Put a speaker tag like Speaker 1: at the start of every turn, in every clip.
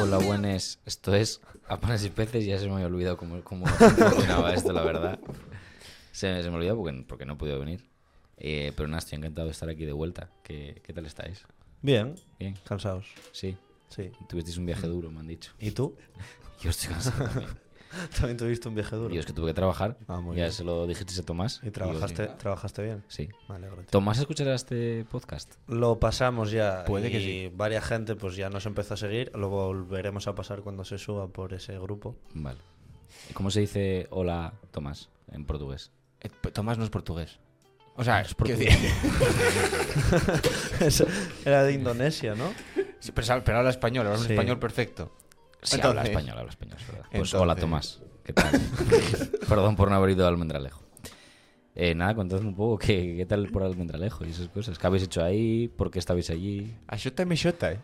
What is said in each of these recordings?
Speaker 1: Hola, buenas. Esto es a panes y peces. Ya se me había olvidado cómo, cómo funcionaba esto, la verdad. Se, se me olvidó porque, porque no he podido venir. Eh, pero nada, estoy encantado de estar aquí de vuelta. ¿Qué, qué tal estáis?
Speaker 2: Bien,
Speaker 1: Bien,
Speaker 2: cansados.
Speaker 1: sí.
Speaker 2: Sí.
Speaker 1: Tuvisteis un viaje duro, me han dicho.
Speaker 2: ¿Y tú?
Speaker 1: Yo estoy cansado también.
Speaker 2: También tuviste un viaje duro.
Speaker 1: Yo es que tuve que trabajar.
Speaker 2: Ah, muy
Speaker 1: ya
Speaker 2: bien.
Speaker 1: se lo dijiste a Tomás.
Speaker 2: ¿Y trabajaste,
Speaker 1: yo
Speaker 2: trabajaste bien?
Speaker 1: sí. Sí.
Speaker 2: Me alegro. tío.
Speaker 1: ¿Tomás escuchará este podcast?
Speaker 2: Lo pasamos ya.
Speaker 3: Puede
Speaker 2: y
Speaker 3: que sí.
Speaker 2: varias gente pues ya nos empezó a seguir. Lo volveremos a pasar cuando se suba por ese grupo.
Speaker 1: Vale. ¿Cómo se dice hola, Tomás, en portugués?
Speaker 3: Eh, Tomás no es portugués. O sea, es
Speaker 1: portugués.
Speaker 2: Era de Indonesia, ¿no?
Speaker 3: pero, sabe- pero habla español, habla un
Speaker 2: Sí.
Speaker 3: español perfecto.
Speaker 1: Sí,
Speaker 3: Entonces-
Speaker 1: habla español, habla español, es verdad. Pues
Speaker 3: Entonces-
Speaker 1: hola, Tomás. ¿Qué tal? Perdón por no haber ido a Almendralejo. Eh, nada, contadme un poco qué, qué tal por Almendralejo y esas cosas. ¿Qué habéis hecho ahí? ¿Por qué estabais allí?
Speaker 3: Axota me xota, eh.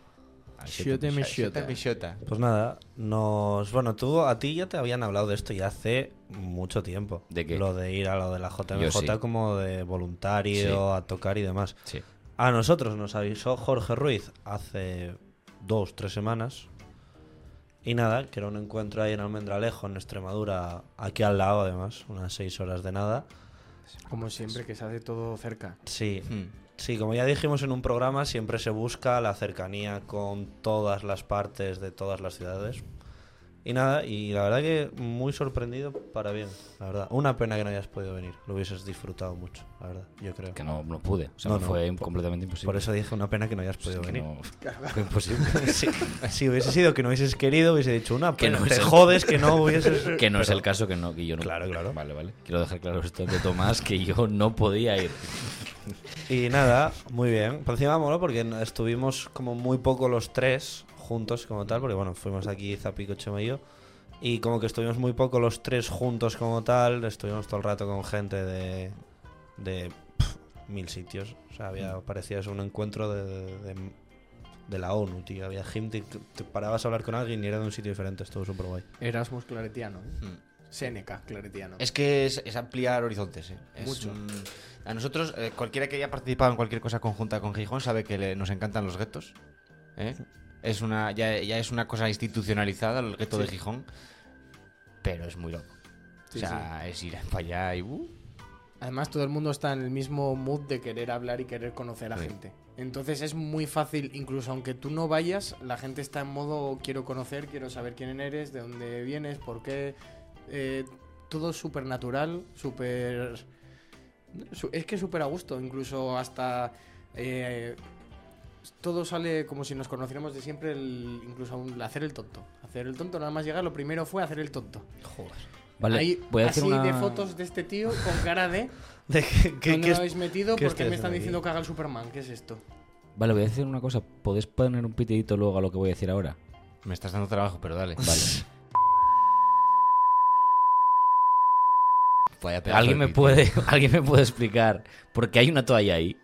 Speaker 4: Xota me
Speaker 3: Axota
Speaker 4: xota.
Speaker 3: me xota.
Speaker 2: Pues nada, nos. Bueno, tú, a ti ya te habían hablado de esto ya hace mucho tiempo.
Speaker 1: ¿De qué?
Speaker 2: Lo de ir a lo de la JMJ
Speaker 1: sí.
Speaker 2: como de voluntario, a tocar y demás.
Speaker 1: Sí.
Speaker 2: A nosotros nos avisó Jorge Ruiz hace dos, tres semanas. Y nada, que era un encuentro ahí en Almendralejo, en Extremadura, aquí al lado además, unas seis horas de nada.
Speaker 4: Como siempre, que se hace todo cerca.
Speaker 2: Sí,
Speaker 3: Hmm.
Speaker 2: sí, como ya dijimos en un programa, siempre se busca la cercanía con todas las partes de todas las ciudades. Y nada, y la verdad que muy sorprendido para bien, la verdad. Una pena que no hayas podido venir, lo hubieses disfrutado mucho, la verdad, yo creo.
Speaker 1: Que no, no pude. O sea,
Speaker 2: No,
Speaker 1: me
Speaker 2: no,
Speaker 1: fue
Speaker 2: por-
Speaker 1: completamente imposible.
Speaker 2: Por eso dije una pena que no hayas podido
Speaker 1: que
Speaker 2: venir.
Speaker 1: no- fue imposible.
Speaker 2: Sí, si hubiese sido que no hubieses querido, hubiese dicho una
Speaker 1: Que
Speaker 2: pena.
Speaker 1: no
Speaker 2: te
Speaker 1: el-
Speaker 2: jodes que no hubieses.
Speaker 1: que no es el caso que no que yo no
Speaker 2: Claro, claro.
Speaker 1: vale vale quiero dejar claro esto de Tomás que yo no podía ir
Speaker 2: Y nada, muy bien. Por encima mola porque estuvimos como muy poco los tres juntos como tal, porque bueno, fuimos aquí Zapico, Chema y yo. Y como que estuvimos muy poco los tres juntos como tal, estuvimos todo el rato con gente de, de pf, mil sitios. O sea, había, parecía eso un encuentro de, de, de la ONU, tío. Había gente que te parabas a hablar con alguien y era de un sitio diferente, estuvo súper guay.
Speaker 4: Erasmus claretiano. ¿eh?
Speaker 3: Hmm.
Speaker 4: Seneca claretiano.
Speaker 3: Es que es, es ampliar horizontes, eh. Es,
Speaker 4: Mucho.
Speaker 3: mm, a nosotros, eh, cualquiera que haya participado en cualquier cosa conjunta con Gijón sabe que le- nos encantan los guetos. ¿eh? Es una, ya, ya es una cosa institucionalizada el gueto de Gijón. Pero es muy loco.
Speaker 4: Sí,
Speaker 3: o sea, es ir para allá y... uh,
Speaker 4: Además, todo el mundo está en el mismo mood de querer hablar y querer conocer a
Speaker 3: Sí.
Speaker 4: gente. Entonces es muy fácil, incluso aunque tú no vayas, la gente está en modo quiero conocer, quiero saber quién eres, de dónde vienes, por qué. Eh, todo súper natural, súper... Es que súper a gusto, incluso hasta... eh, todo sale como si nos conociéramos de siempre, el- incluso aún hacer el tonto. Hacer el tonto, nada más llegar, lo primero fue hacer el tonto.
Speaker 1: vale
Speaker 4: Ahí,
Speaker 1: voy a hacer
Speaker 4: así
Speaker 1: una
Speaker 4: de fotos de este tío con cara de...
Speaker 2: ¿De qué, qué-
Speaker 4: ¿Dónde
Speaker 2: qué
Speaker 4: lo habéis metido? ¿Por qué me están
Speaker 2: aquí?
Speaker 4: diciendo que haga el Superman? ¿Qué es esto?
Speaker 1: vale voy a decir una cosa podéis poner un pitidito luego a lo que voy a decir ahora
Speaker 3: Me estás dando trabajo, pero dale.
Speaker 1: vale
Speaker 3: Vaya
Speaker 1: alguien me puede alguien me puede explicar por qué hay una toalla ahí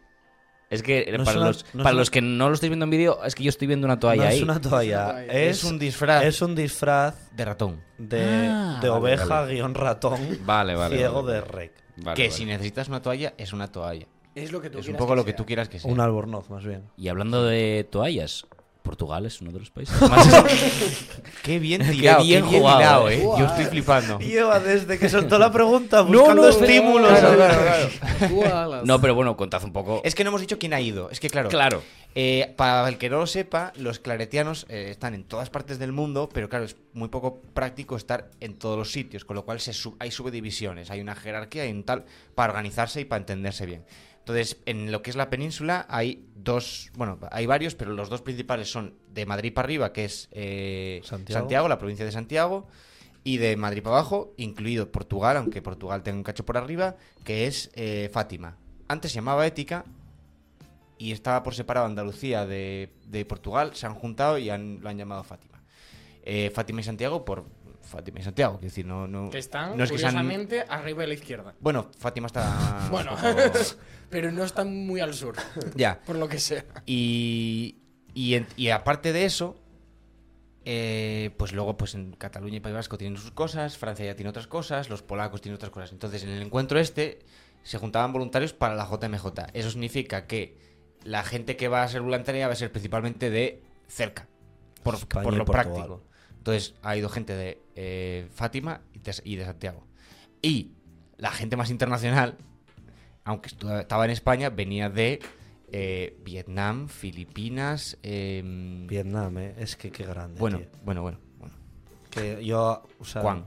Speaker 1: es que eh,
Speaker 2: No
Speaker 1: para,
Speaker 2: una-
Speaker 1: los,
Speaker 2: no
Speaker 1: para
Speaker 2: una-
Speaker 1: los que no lo estáis viendo en vídeo es que yo estoy viendo una toalla
Speaker 2: no
Speaker 1: ahí
Speaker 2: es una toalla, es,
Speaker 3: Es un disfraz
Speaker 2: es un disfraz
Speaker 3: de ratón.
Speaker 2: de,
Speaker 1: Ah,
Speaker 2: de
Speaker 1: vale,
Speaker 2: oveja
Speaker 1: vale.
Speaker 2: guion ratón
Speaker 1: vale vale
Speaker 2: ciego
Speaker 1: vale,
Speaker 2: de rec.
Speaker 1: Vale,
Speaker 3: que
Speaker 1: vale.
Speaker 3: si necesitas una toalla, es una toalla.
Speaker 4: Es lo que tú
Speaker 3: Es un poco lo que tú quieras que sea.
Speaker 2: Un albornoz, más bien.
Speaker 1: y hablando de toallas Portugal es uno de los países más
Speaker 3: Qué bien tirado, qué
Speaker 1: bien
Speaker 3: bien,
Speaker 1: jugado,
Speaker 3: hilado,
Speaker 1: eh.
Speaker 3: eh. Yo estoy flipando.
Speaker 2: Lleva desde que soltó la pregunta buscando
Speaker 1: no,
Speaker 2: estímulos.
Speaker 3: claro,
Speaker 2: ¿sabes?
Speaker 3: claro, claro.
Speaker 1: no pero bueno contad un poco
Speaker 3: Es que no hemos dicho quién ha ido. Es que, claro,
Speaker 1: claro
Speaker 3: eh, para el que no lo sepa, los claretianos eh, están en todas partes del mundo, pero claro, es muy poco práctico estar en todos los sitios, con lo cual se sub- hay subdivisiones, hay una jerarquía, hay un tal, para organizarse y para entenderse bien. Entonces, en lo que es la península hay dos, bueno, hay varios, pero los dos principales son de Madrid para arriba, que es eh,
Speaker 2: Santiago.
Speaker 3: Santiago, la provincia de Santiago, y de Madrid para abajo, incluido Portugal, aunque Portugal tenga un cacho por arriba, que es eh, Fátima. Antes se llamaba Ética y estaba por separado Andalucía de, de Portugal, se han juntado y han- lo han llamado Fátima. Eh, Fátima y Santiago por Fátima y Santiago, quiero decir, no, no,
Speaker 4: Que están,
Speaker 3: no es que sean-
Speaker 4: curiosamente, arriba de la izquierda.
Speaker 3: Bueno, Fátima está...
Speaker 4: Bueno,
Speaker 3: poco-
Speaker 4: pero no están muy al sur,
Speaker 3: ya.
Speaker 4: por lo que sea.
Speaker 3: Y, y, y aparte de eso, eh, pues luego pues en Cataluña y País Vasco tienen sus cosas, Francia ya tiene otras cosas, los polacos tienen otras cosas. Entonces en el encuentro este se juntaban voluntarios para la JMJ. Eso significa que la gente que va a ser voluntaria va a ser principalmente de cerca, por, por
Speaker 2: y
Speaker 3: lo
Speaker 2: Portugal.
Speaker 3: práctico. Entonces ha ido gente de eh, Fátima y de, y de Santiago. Y la gente más internacional, aunque estaba en España, venía de eh, Vietnam, Filipinas. em,
Speaker 2: Vietnam, ¿eh? Es que qué grande.
Speaker 3: bueno,
Speaker 2: tío.
Speaker 3: bueno, bueno, bueno.
Speaker 2: Que yo, o sea,
Speaker 3: Juan.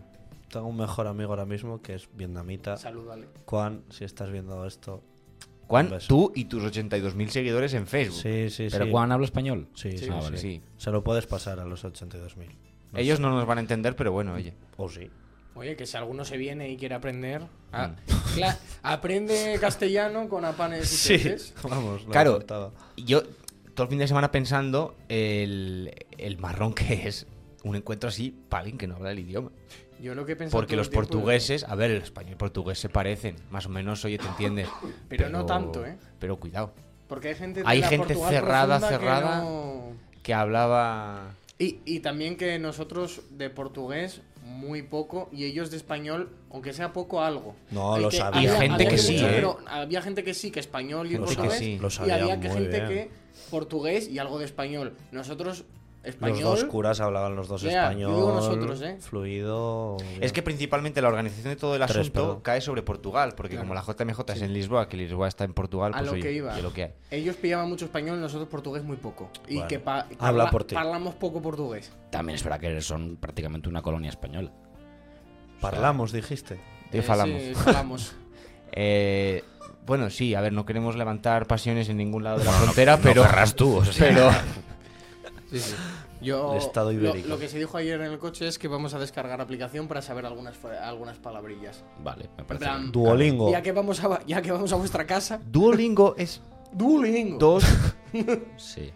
Speaker 2: tengo un mejor amigo ahora mismo que es vietnamita.
Speaker 4: Salúdale.
Speaker 2: Juan, si estás viendo esto.
Speaker 3: Juan, tú y tus 82.000 seguidores en Facebook.
Speaker 2: Sí, sí,
Speaker 1: ¿Pero
Speaker 2: sí.
Speaker 1: Juan habla español?
Speaker 2: Sí, sí,
Speaker 3: Sí,
Speaker 2: sí,
Speaker 1: Ah, vale.
Speaker 3: sí.
Speaker 2: Se lo puedes pasar a los 82.000. No
Speaker 3: Ellos
Speaker 2: sé.
Speaker 3: no nos van a entender, pero bueno, oye.
Speaker 2: O sí.
Speaker 4: Oye, que si alguno se viene y quiere aprender, ah,
Speaker 3: Mm.
Speaker 4: aprende castellano con apanes y peces.
Speaker 2: vamos. lo
Speaker 3: Claro. Yo todo el fin de semana pensando el, el marrón que es un encuentro así para alguien que no habla el idioma.
Speaker 4: Yo lo que he pensado
Speaker 3: Porque los portugueses, a ver, el español y el portugués se parecen, más o menos, oye, te entiendes.
Speaker 4: Pero no tanto, ¿eh?
Speaker 3: Pero cuidado,
Speaker 4: Porque hay gente, de
Speaker 3: Hay
Speaker 4: la
Speaker 3: gente
Speaker 4: Portugal
Speaker 3: cerrada,
Speaker 4: que
Speaker 3: cerrada.
Speaker 4: no-
Speaker 3: que hablaba...
Speaker 4: Y, y también que nosotros de portugués muy poco y ellos de español, aunque sea poco, algo.
Speaker 2: No, lo
Speaker 4: que
Speaker 2: sabía.
Speaker 3: Y gente
Speaker 4: había
Speaker 3: que sí,
Speaker 4: mucho,
Speaker 3: ¿eh?
Speaker 4: pero había gente que sí, que español y
Speaker 2: Lo
Speaker 4: portugués.
Speaker 3: sí.
Speaker 2: Lo
Speaker 4: y había que gente
Speaker 2: bien.
Speaker 4: que portugués y algo de español. Nosotros, español.
Speaker 2: Los dos curas hablaban los dos
Speaker 4: yo digo nosotros, ¿eh?
Speaker 2: Fluido.
Speaker 3: Es que principalmente la organización de todo el
Speaker 2: Tres,
Speaker 3: asunto
Speaker 2: perdón.
Speaker 3: cae sobre Portugal, porque
Speaker 4: Claro.
Speaker 3: como la JMJ es en Lisboa, que Lisboa está en Portugal,
Speaker 4: A
Speaker 3: pues
Speaker 4: lo
Speaker 3: oye,
Speaker 4: que iba.
Speaker 3: que lo que hay.
Speaker 4: Ellos pillaban mucho español, nosotros portugués muy poco. Y
Speaker 2: Bueno,
Speaker 4: que pa-
Speaker 2: habla por ti.
Speaker 4: Hablamos poco portugués.
Speaker 1: También es verdad que son prácticamente una colonia española.
Speaker 2: Parlamos, dijiste.
Speaker 3: De
Speaker 4: Eh,
Speaker 3: falamos.
Speaker 4: sí, falamos.
Speaker 3: Eh, bueno, sí, a ver, no queremos levantar pasiones en ningún lado de la
Speaker 1: no-
Speaker 3: frontera,
Speaker 1: no
Speaker 3: pero...
Speaker 1: querrás tú, o sea.
Speaker 3: pero
Speaker 4: Sí, sí. Yo,
Speaker 2: El Estado
Speaker 4: lo-
Speaker 2: ibérico.
Speaker 4: Lo, que se dijo ayer en el coche es que vamos a descargar aplicación para saber algunas, algunas palabrillas.
Speaker 1: Vale, me parece.
Speaker 4: plan,
Speaker 1: bien.
Speaker 2: Duolingo.
Speaker 4: Ya que, vamos a, ya que vamos a vuestra casa,
Speaker 3: Duolingo es
Speaker 4: Duolingo.
Speaker 3: dos...
Speaker 1: Sí,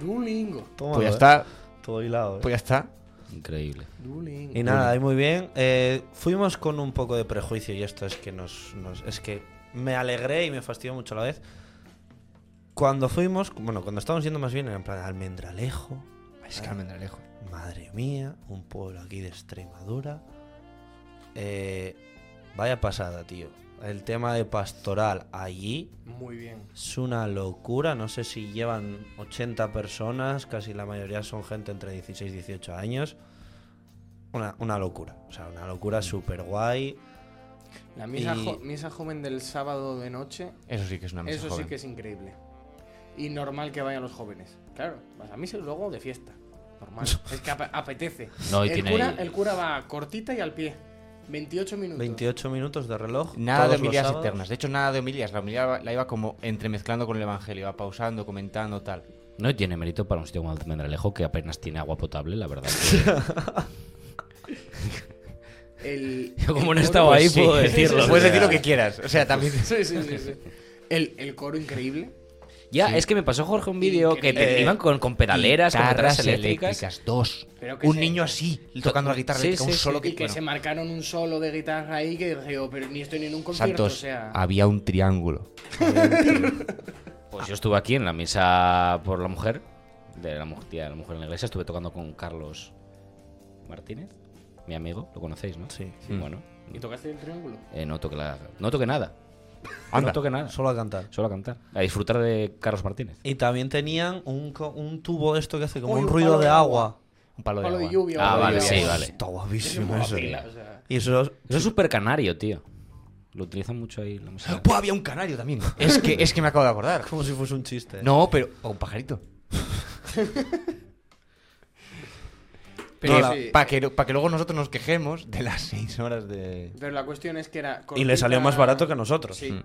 Speaker 4: Duolingo.
Speaker 2: Tómalo,
Speaker 3: Pues ya
Speaker 2: eh.
Speaker 3: está,
Speaker 2: Todo hilado. eh.
Speaker 3: pues ya está.
Speaker 1: increíble.
Speaker 4: Duolingo.
Speaker 2: Y nada, ahí muy bien. Eh, fuimos con un poco de prejuicio y esto es que nos, nos- es que me alegré y me fastidió mucho a la vez. Cuando fuimos, bueno, cuando estábamos yendo más bien en plan Almendralejo,
Speaker 3: Es que Almendralejo.
Speaker 2: madre mía, un pueblo aquí de Extremadura. Eh, vaya pasada, tío. El tema de pastoral allí
Speaker 4: Muy bien.
Speaker 2: es una locura. No sé si llevan 80 personas, casi la mayoría son gente entre 16 y 18 años. Una, una locura. O sea, una locura súper guay.
Speaker 4: La misa,
Speaker 2: Y-
Speaker 4: jo- misa joven del sábado de noche,
Speaker 3: Eso sí que es una mesa
Speaker 4: eso
Speaker 3: joven.
Speaker 4: sí que es increíble. Y normal que vayan los jóvenes. Claro, vas a misa y luego de fiesta. Normal. es que ap- apetece.
Speaker 1: No, y
Speaker 4: el,
Speaker 1: tiene
Speaker 4: cura,
Speaker 1: ahí-
Speaker 4: el cura va cortita y al pie. 28 minutos.
Speaker 2: 28 minutos de reloj.
Speaker 3: Nada de
Speaker 2: todos los
Speaker 3: homilías
Speaker 2: sábados.
Speaker 3: eternas. De hecho, nada de homilías. La homilía la iba como entremezclando con el evangelio. Iba pausando, comentando, tal.
Speaker 1: No y tiene mérito para un sitio como Almendralejo que apenas tiene agua potable, la verdad. que-
Speaker 4: El,
Speaker 1: Yo como
Speaker 4: el
Speaker 1: no he estado ahí,
Speaker 3: Pues sí.
Speaker 1: puedo decirlo.
Speaker 3: Puedes decir lo que quieras. O sea, también.
Speaker 4: Sí, sí, sí, sí. El, el coro increíble.
Speaker 1: Ya, es que me pasó Jorge un vídeo que te- iban con, con pedaleras, con
Speaker 3: Guitarras
Speaker 1: eléctricas.
Speaker 3: Dos.
Speaker 4: Pero que
Speaker 3: Un
Speaker 4: se-
Speaker 3: niño así, tocando la guitarra
Speaker 1: Sí,
Speaker 3: eléctrica.
Speaker 1: sí,
Speaker 3: un solo
Speaker 1: sí.
Speaker 3: que.
Speaker 4: Y que
Speaker 3: bueno.
Speaker 4: se marcaron un solo de guitarra ahí que digo, pero ni estoy ni en un concierto,
Speaker 3: Santos,
Speaker 4: o sea...
Speaker 3: había un triángulo.
Speaker 1: Pues yo estuve aquí en la misa por la mujer, de la mujer, de la mujer en la iglesia, estuve tocando con Carlos Martínez, mi amigo, lo conocéis, ¿no?
Speaker 2: Sí.
Speaker 1: Sí, bueno.
Speaker 4: ¿Y tocaste el triángulo?
Speaker 1: Eh, no toqué la, no toqué nada.
Speaker 3: Anda.
Speaker 1: No toqué nada.
Speaker 2: Solo a cantar.
Speaker 1: Solo a cantar. A disfrutar de Carlos Martínez.
Speaker 2: Y también tenían un, co- un tubo de esto que hace como
Speaker 4: Uy,
Speaker 2: un
Speaker 4: un
Speaker 2: ruido
Speaker 4: palo
Speaker 2: de
Speaker 4: de
Speaker 2: agua.
Speaker 3: Un palo de
Speaker 4: Palo de
Speaker 3: agua.
Speaker 4: lluvia.
Speaker 1: Ah, vale,
Speaker 4: lluvia.
Speaker 1: sí, vale.
Speaker 2: Está
Speaker 4: Es
Speaker 2: guapísimo eso.
Speaker 4: pila, o sea.
Speaker 2: Y eso
Speaker 1: Eso es súper canario, tío. Lo utilizan mucho ahí en la misa.
Speaker 3: Buah, había un canario también. Es que, es que me acabo de acordar.
Speaker 2: como si fuese un chiste.
Speaker 3: No, pero. O un pajarito.
Speaker 4: Pero,
Speaker 2: No,
Speaker 4: sí,
Speaker 3: Para que, pa' que luego nosotros nos quejemos de las seis horas de.
Speaker 4: pero la cuestión es que era...
Speaker 2: Y le salió más barato que a nosotros.
Speaker 4: Sí.
Speaker 3: Mm.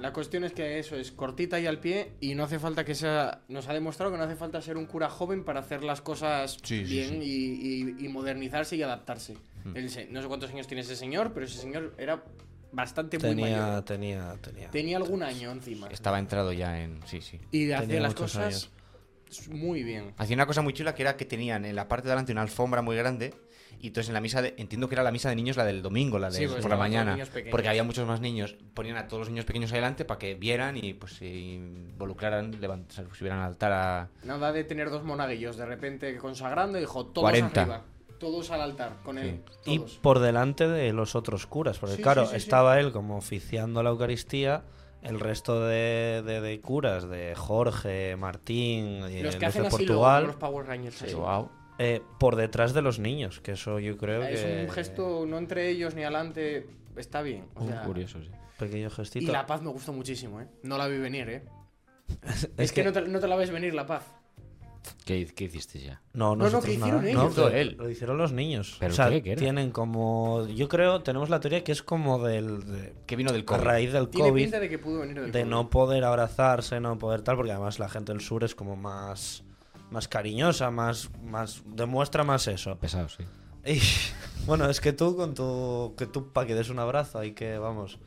Speaker 4: La cuestión es que eso es cortita y al pie y no hace falta que sea... Nos ha demostrado que no hace falta ser un cura joven para hacer las cosas
Speaker 3: Sí,
Speaker 4: bien Y, y- y modernizarse y adaptarse.
Speaker 2: Mm.
Speaker 4: El no sé cuántos años tiene ese señor, pero ese señor era bastante muy
Speaker 2: Tenía,
Speaker 4: mayor.
Speaker 2: tenía, tenía.
Speaker 4: Tenía algún año encima.
Speaker 3: Estaba entrado ya en. Sí, sí.
Speaker 4: Y hacía
Speaker 2: Tenía
Speaker 4: las cosas muy bien.
Speaker 3: Hacía una cosa muy chula que era que tenían en la parte de delante una alfombra muy grande. Y entonces en la misa de. Entiendo que era la misa de niños, la del domingo, la de
Speaker 4: Sí, pues
Speaker 3: por la mañana. Porque había muchos más niños. Ponían a todos los niños pequeños adelante para que vieran y pues se involucraran, levant- o sea, subieran al altar a.
Speaker 4: Nada de tener dos monaguillos de repente consagrando, dijo todos
Speaker 3: 40.
Speaker 4: arriba, todos al altar, con él,
Speaker 2: Y
Speaker 4: todos.
Speaker 2: por delante de los otros curas, porque
Speaker 4: Sí,
Speaker 2: claro,
Speaker 4: sí, sí, sí.
Speaker 2: estaba él como oficiando la Eucaristía el resto de, de- de curas, de Jorge, Martín, y
Speaker 4: Los
Speaker 2: los
Speaker 4: que hacen
Speaker 2: de
Speaker 4: así
Speaker 2: Portugal,
Speaker 4: los, los Power Rangers. así.
Speaker 2: eh, por detrás de los niños, que eso yo creo
Speaker 4: Es
Speaker 2: que...
Speaker 4: un gesto no entre ellos ni adelante. Está bien. O sea,
Speaker 1: Curioso, sí.
Speaker 2: Pequeño
Speaker 4: y
Speaker 2: gestito.
Speaker 4: la paz me gustó muchísimo, ¿eh? No la vi venir, ¿eh?
Speaker 2: Es
Speaker 4: Es que,
Speaker 2: que-
Speaker 4: no, te, no te la ves venir la paz.
Speaker 1: ¿Qué, qué hiciste ya?
Speaker 2: No,
Speaker 4: no,
Speaker 2: nosotros
Speaker 4: que
Speaker 2: nada.
Speaker 4: hicieron ellos.
Speaker 2: No,
Speaker 1: Hizo él.
Speaker 2: Lo hicieron los niños.
Speaker 1: ¿Pero
Speaker 2: o sea,
Speaker 1: qué? ¿Qué era?
Speaker 2: tienen como... Yo creo, tenemos la teoría que es como del... de-
Speaker 3: Que vino del
Speaker 2: a
Speaker 3: COVID.
Speaker 2: raíz del
Speaker 4: Tiene
Speaker 2: COVID,
Speaker 4: pinta de que pudo venir del
Speaker 2: de
Speaker 4: COVID.
Speaker 2: no poder abrazarse, no poder tal, porque además la gente del sur es como más... Más cariñosa, más, más... Demuestra más eso.
Speaker 1: Pesado, sí.
Speaker 2: Y, bueno, es que tú con tu... Que tú para que des un abrazo, hay que... Vamos...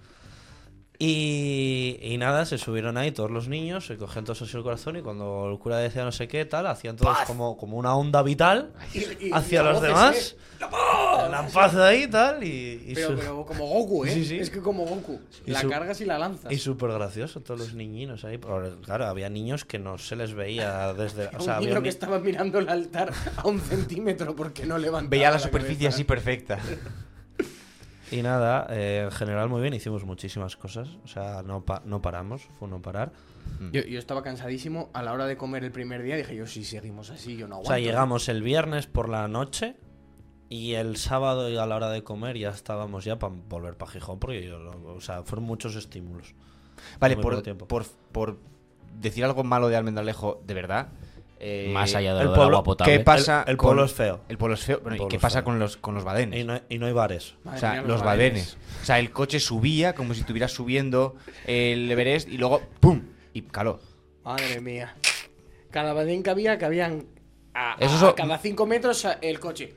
Speaker 2: Y, y nada, se subieron ahí todos los niños, se cogían todos así el corazón y cuando el cura decía no sé qué, tal, hacían todos como, como una onda vital
Speaker 4: Y- y-
Speaker 2: hacia
Speaker 4: y la
Speaker 2: los demás.
Speaker 4: ¿eh?
Speaker 2: La paz ahí tal y, y,
Speaker 4: Pero,
Speaker 2: su-
Speaker 4: pero como Goku, ¿eh?
Speaker 2: Sí, sí.
Speaker 4: Es que como Goku.
Speaker 2: Y
Speaker 4: la
Speaker 2: su-
Speaker 4: cargas y la lanzas.
Speaker 2: y súper gracioso todos los niñinos ahí. Pero, claro, había niños que no se les veía desde... O
Speaker 4: un
Speaker 2: sea, había
Speaker 4: niño
Speaker 2: ni-
Speaker 4: que estaba mirando el altar a un centímetro porque no levantaba
Speaker 3: Veía la
Speaker 4: cabeza.
Speaker 3: superficie así perfecta.
Speaker 2: Y nada, eh, en general muy bien, hicimos muchísimas cosas. O sea, no, pa- no paramos, fue no parar.
Speaker 4: Yo, yo estaba cansadísimo a la hora de comer el primer día. Dije yo, si seguimos así, yo no
Speaker 2: O
Speaker 4: aguanto.
Speaker 2: sea, llegamos el viernes por la noche y el sábado a la hora de comer ya estábamos ya para volver para Gijón porque yo, lo- o sea, fueron muchos estímulos.
Speaker 3: Vale, por, por, por decir algo malo de Almendralejo, de verdad. Eh,
Speaker 1: Más allá de del
Speaker 2: pueblo-
Speaker 1: agua potable.
Speaker 3: ¿Qué pasa?
Speaker 2: El- el
Speaker 3: con-
Speaker 2: pueblo es feo.
Speaker 3: El pueblo es feo. Bueno, ¿Y qué pasa
Speaker 2: feo.
Speaker 3: con los, con los badenes?
Speaker 2: Y no, y no hay bares.
Speaker 4: Madre
Speaker 3: O sea,
Speaker 4: mía,
Speaker 3: los badenes. O sea, el coche subía como si estuviera subiendo el Everest y luego ¡pum! Y caló.
Speaker 4: Madre mía. Cada badén que había, que habían a,
Speaker 3: Eso
Speaker 4: a
Speaker 3: so-
Speaker 4: cada cinco metros a- el coche.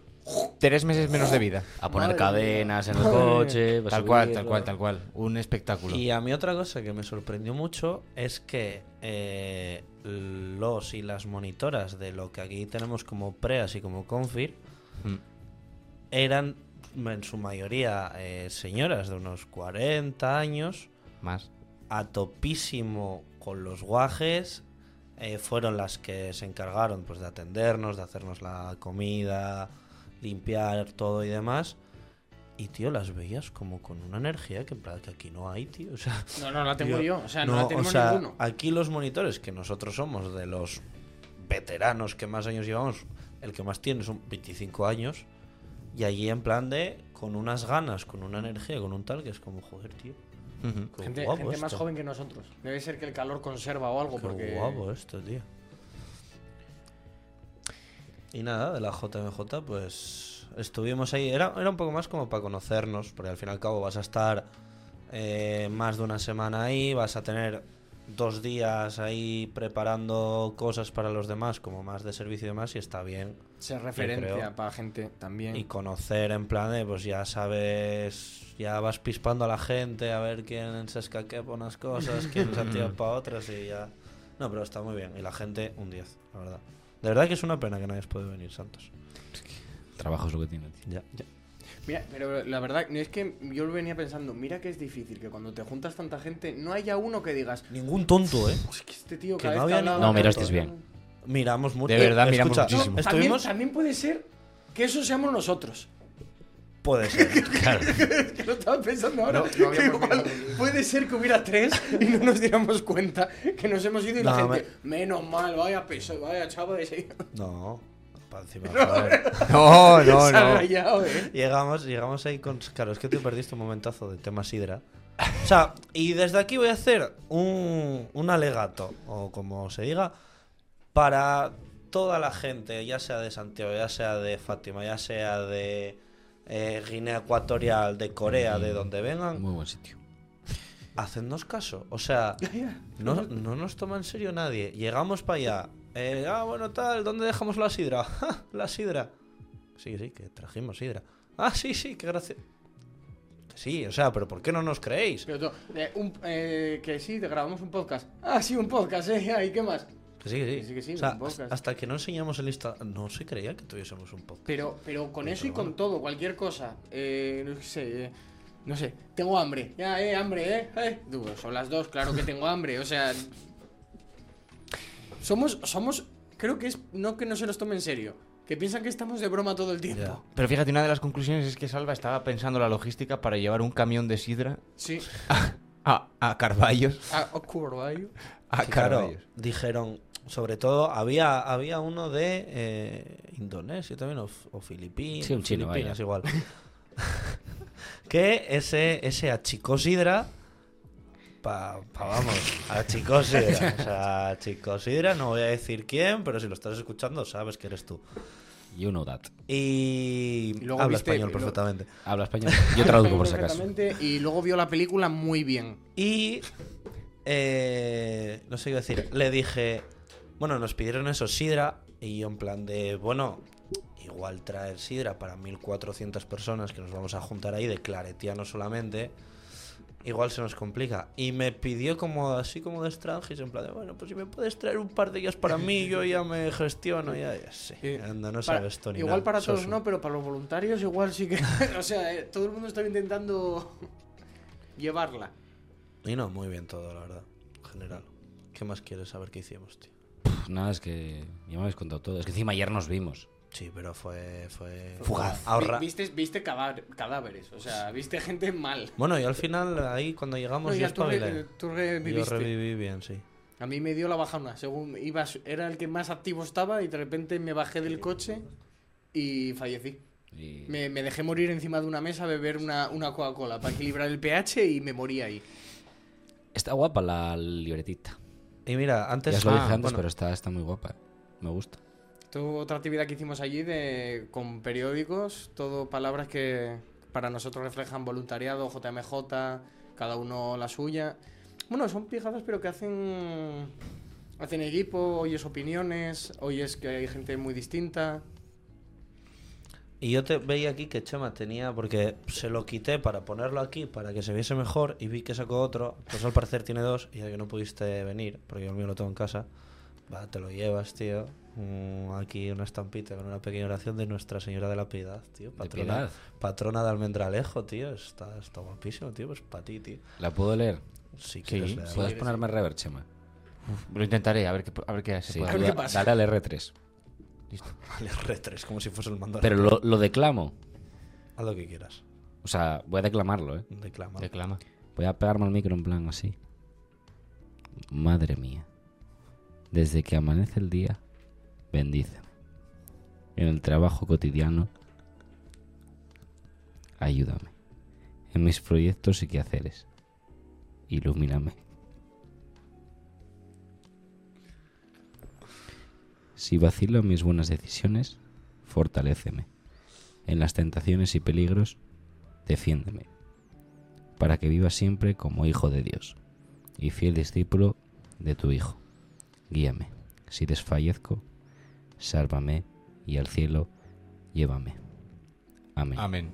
Speaker 3: Tres meses menos de vida.
Speaker 1: A poner
Speaker 4: Madre
Speaker 1: cadenas en el coche.
Speaker 3: Tal cual, tal cual, tal cual. Un espectáculo.
Speaker 2: Y a mí otra cosa que me sorprendió mucho es que eh, los y las monitoras de lo que aquí tenemos como preas y como confir
Speaker 3: Mm.
Speaker 2: eran en su mayoría eh, señoras de unos 40 años
Speaker 3: Más.
Speaker 2: a topísimo con los guajes. eh, fueron las que se encargaron pues, de atendernos, de hacernos la comida, limpiar todo y demás. Y, tío, las veías como con una energía que en plan que aquí no hay, tío. O sea,
Speaker 4: No, no la tengo
Speaker 2: Tío,
Speaker 4: yo. O sea, no, la tenemos
Speaker 2: o sea,
Speaker 4: ninguno.
Speaker 2: Aquí los monitores, que nosotros somos de los veteranos que más años llevamos, el que más tiene son 25 años. Y allí en plan de, con unas ganas, con una energía, con un tal, que es como, joder, tío. Qué
Speaker 4: Gente,
Speaker 2: guapo
Speaker 4: gente más joven que nosotros. Debe ser que el calor conserva o algo.
Speaker 2: Qué
Speaker 4: porque...
Speaker 2: guapo esto, tío. Y nada, de la JMJ, pues estuvimos ahí. Era, era un poco más como para conocernos, porque al fin y al cabo vas a estar eh, más de una semana ahí, vas a tener dos días ahí preparando cosas para los demás, como más de servicio y demás, y está bien.
Speaker 4: Ser
Speaker 2: creo.
Speaker 4: referencia para gente también.
Speaker 2: Y conocer en plan de, pues ya sabes, ya vas pispando a la gente, a ver quién se escaquea por unas cosas, quién se tirado para otras y ya... No, pero está muy bien. Y la gente, un 10, la verdad. De verdad que es una pena que no hayas podido venir, Santos.
Speaker 1: Trabajo es lo que tiene, tío.
Speaker 2: Ya, ya.
Speaker 4: Mira, pero la verdad es que yo lo venía pensando, mira que es difícil que cuando te juntas tanta gente no haya uno que digas,
Speaker 2: Ningún tonto, ¿eh?
Speaker 4: "Pues que este tío
Speaker 2: Que
Speaker 4: cada
Speaker 2: no había ningún
Speaker 1: No, mira,
Speaker 4: tanto".
Speaker 1: este es bien.
Speaker 2: Miramos mucho.
Speaker 3: De verdad,
Speaker 2: Eh,
Speaker 3: miramos
Speaker 2: escucha,
Speaker 3: muchísimo.
Speaker 4: No, también, puede ser que eso seamos nosotros.
Speaker 2: Puede ser.
Speaker 4: que lo estaba pensando ahora.
Speaker 3: No, no
Speaker 4: que
Speaker 3: habíamos
Speaker 4: igual
Speaker 3: mirado.
Speaker 4: puede ser que hubiera tres y no nos diéramos cuenta que nos hemos ido y la gente, menos mal, vaya peso, vaya chavo de ese.
Speaker 2: No, para encima. joder.
Speaker 3: No, no, no.
Speaker 4: rayado, eh.
Speaker 2: Llegamos, llegamos ahí con. Claro, es que te perdiste un momentazo de tema Sidra. O sea, y desde aquí voy a hacer un, un alegato, o como se diga, para toda la gente, ya sea de Santiago, ya sea de Fátima, ya sea de eh, Guinea Ecuatorial, de Corea, de donde vengan,
Speaker 1: Muy buen sitio.
Speaker 2: hacednos caso. O sea, no, no nos toma en serio nadie. Llegamos para allá. Eh, ah, bueno, tal, ¿dónde dejamos la sidra? "Ja, la sidra. Sí, sí, que trajimos sidra. Ah, sí, sí, qué gracia. Que Sí, o sea, pero ¿por qué no nos creéis?
Speaker 4: Pero tú, eh, un- eh, que sí, te grabamos un podcast. Ah, sí, un podcast, ¿eh? ¿Y qué más?
Speaker 2: Que sí, que sí.
Speaker 4: Que sí, que sí,
Speaker 2: o sea,
Speaker 4: un podcast.
Speaker 2: hasta que no enseñamos el Instagram, no se creía que tuviésemos un podcast.
Speaker 4: Pero, pero con
Speaker 2: Pero
Speaker 4: eso y
Speaker 2: bueno.
Speaker 4: con todo, cualquier cosa. Eh, no sé, eh, no sé, tengo hambre. Ya, eh, hambre, eh. eh. Son las dos, claro que tengo hambre. O sea, somos, somos, creo que es no que no se nos tome en serio, que piensan que estamos de broma todo el tiempo.
Speaker 2: Ya.
Speaker 3: Pero fíjate, una de las conclusiones es que Salva estaba pensando la logística para llevar un camión de sidra
Speaker 4: Sí.
Speaker 3: A, a Carballos.
Speaker 4: Ah, oscuro, ahí.
Speaker 3: A
Speaker 2: Claro,
Speaker 3: Carballos.
Speaker 2: dijeron, sobre todo, había, había uno de eh, Indonesia también, o, Filipinas.
Speaker 1: Sí, un chino,
Speaker 2: Filipinas
Speaker 1: vaya.
Speaker 2: igual. que ese, ese achicó sidra pa, pa, vamos, achicó sidra. O sea, achicó sidra, no voy a decir quién, pero si lo estás escuchando sabes que eres tú.
Speaker 1: You know that.
Speaker 2: Y,
Speaker 4: Y luego
Speaker 2: habla
Speaker 4: viste-
Speaker 2: español
Speaker 4: lo-
Speaker 2: perfectamente.
Speaker 1: Habla español. Yo traduzco por si acaso.
Speaker 4: Y luego vio la película muy bien.
Speaker 2: Y eh, no sé qué decir. Le dije, bueno, nos pidieron eso, sidra. Y yo en plan de, bueno, igual traer sidra para 1400 personas que nos vamos a juntar ahí de claretiano solamente. Igual se nos complica. Y me pidió como así como de extranjis, en plan de, bueno, pues si me puedes traer un par de ellas para mí, yo ya me gestiono, ya, ya sé.
Speaker 4: Sí.
Speaker 2: Anda, no
Speaker 4: Para-
Speaker 2: sabes, Tony.
Speaker 4: igual
Speaker 2: nada,
Speaker 4: para todos no, pero para los voluntarios igual sí que... o sea, eh, todo el mundo estaba intentando llevarla.
Speaker 2: Y no, muy bien todo, la verdad, en general. ¿Qué más quieres saber qué hicimos, tío?
Speaker 1: Nada, es que ya me habéis contado todo. Es que encima ayer nos vimos.
Speaker 2: Sí, pero fue. fue
Speaker 3: Fugaz.
Speaker 2: Ahorra-
Speaker 4: Vi- Viste, viste cadáver- cadáveres, o sea, viste gente mal.
Speaker 2: Bueno, y al final, ahí cuando llegamos,
Speaker 4: No,
Speaker 2: yo
Speaker 4: ya tú, re- tú
Speaker 2: Yo
Speaker 4: reviviste.
Speaker 2: reviví bien, sí.
Speaker 4: A mí me dio la bajona. Según iba, era el que más activo estaba y de repente me bajé del coche y fallecí.
Speaker 1: Y...
Speaker 4: Me, me dejé morir encima de una mesa a beber una, una Coca-Cola para equilibrar el pH y me morí ahí.
Speaker 1: Está guapa la libretita.
Speaker 2: Y mira, antes.
Speaker 1: Ya lo dije
Speaker 2: Ah,
Speaker 1: antes,
Speaker 2: bueno,
Speaker 1: pero está, está muy guapa. eh. Me gusta.
Speaker 4: Esto, otra actividad que hicimos allí de, con periódicos, todo palabras que para nosotros reflejan voluntariado, JMJ, cada uno la suya. Bueno, son pijadas, pero que hacen, hacen equipo, oyes opiniones, oyes que hay gente muy distinta.
Speaker 2: Y yo te veía aquí que Chema tenía, porque se lo quité para ponerlo aquí para que se viese mejor y vi que sacó otro. Pues al parecer tiene dos y ya que no pudiste venir, porque yo el mío lo tengo en casa, va, te lo llevas, tío. Aquí una estampita con una pequeña oración de Nuestra Señora de la Piedad, tío.
Speaker 1: De
Speaker 2: Patrona,
Speaker 1: piedad.
Speaker 2: patrona de Almendralejo, tío. Está, está guapísimo, tío. Pues para ti, tío.
Speaker 1: ¿La puedo leer?
Speaker 2: Si quieres leerla.
Speaker 1: ¿Puedes ponerme rever, Chema?
Speaker 3: Lo intentaré, a ver qué, a ver qué se
Speaker 1: Sí,
Speaker 3: puede
Speaker 4: ver
Speaker 1: da-
Speaker 4: qué pasa.
Speaker 1: dale al R3.
Speaker 2: Vale, R3, como si fuese el mando.
Speaker 1: Pero lo, lo declamo.
Speaker 2: Haz lo que quieras.
Speaker 1: O sea, voy a declamarlo, ¿eh?
Speaker 2: Declama.
Speaker 3: Declama.
Speaker 1: Voy a pegarme al micro en plan así. Madre mía. Desde que amanece el día, bendíceme. En el trabajo cotidiano, ayúdame. En mis proyectos y quehaceres, ilumíname. Si vacilo en mis buenas decisiones, fortaléceme. En las tentaciones y peligros, defiéndeme para que viva siempre como hijo de Dios y fiel discípulo de tu Hijo. Guíame. Si desfallezco, sálvame y al cielo llévame. Amén.
Speaker 3: Amén.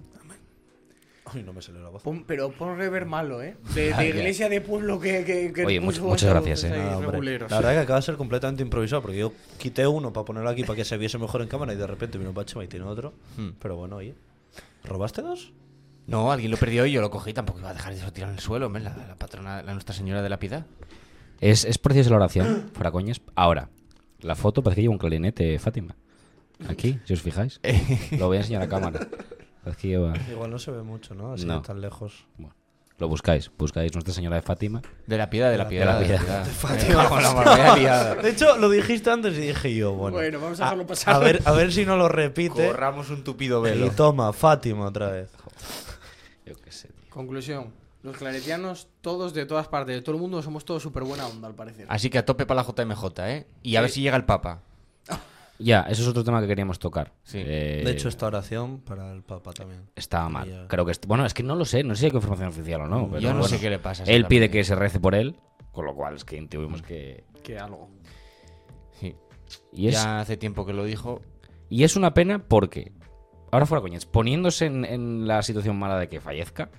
Speaker 2: Ay, no me salió la voz.
Speaker 4: Pon- pero por rever malo, ¿eh? De, de iglesia de pueblo que. que, que
Speaker 1: Oye,
Speaker 4: puso
Speaker 1: much- muchas gracias, eh.
Speaker 2: La verdad que acaba de ser completamente improvisado porque yo quité uno para ponerlo aquí para que se viese mejor en cámara y de repente vino Pachema y tiene otro.
Speaker 3: Hmm.
Speaker 2: Pero bueno, oye. ¿Robaste dos?
Speaker 3: No, alguien lo perdió y yo lo cogí. Tampoco iba a dejar eso tirado en el suelo, la patrona, la Nuestra Señora de la Piedad.
Speaker 1: Es, es preciosa la oración, fuera coñas. Ahora, la foto parece que lleva un clarinete, Fátima. Aquí, si os fijáis. Lo voy a enseñar a cámara. Que lleva...
Speaker 2: Igual no se ve mucho, ¿no? Así
Speaker 1: No.
Speaker 2: tan lejos.
Speaker 1: Bueno, lo buscáis. Buscáis Nuestra Señora de Fátima.
Speaker 3: De la Piedad, de la
Speaker 2: De
Speaker 3: Piedad.
Speaker 1: la
Speaker 3: De la
Speaker 1: Piedad.
Speaker 3: Vaya liada.
Speaker 2: De hecho, lo dijiste antes y dije yo, bueno.
Speaker 4: Bueno, vamos a
Speaker 2: a,
Speaker 4: dejarlo pasar.
Speaker 2: a ver, a ver si no lo repite.
Speaker 3: Corramos un tupido
Speaker 2: Y
Speaker 3: velo.
Speaker 2: toma, Fátima otra vez.
Speaker 1: Yo qué sé, tío.
Speaker 4: Conclusión. Los claretianos, todos de todas partes, de todo el mundo, somos todos súper buena onda, al parecer.
Speaker 3: Así que a tope para la JMJ, ¿eh? Y a ver si llega el Papa.
Speaker 1: Ya, eso es otro tema que queríamos tocar.
Speaker 3: Sí.
Speaker 1: Eh,
Speaker 2: De hecho, esta oración para el Papa también.
Speaker 1: Estaba mal.
Speaker 2: Ya.
Speaker 1: Creo que bueno, es que no lo sé, no sé si hay información oficial o no. pero
Speaker 3: Yo no
Speaker 1: bueno.
Speaker 3: sé qué le pasa.
Speaker 1: Él pide que se rece por él, con lo cual es que tuvimos que.
Speaker 4: Que algo.
Speaker 3: Sí.
Speaker 1: Y es,
Speaker 3: Ya hace tiempo que lo dijo.
Speaker 1: y es una pena porque, ahora fuera coñas, poniéndose en, en la situación mala de que fallezca,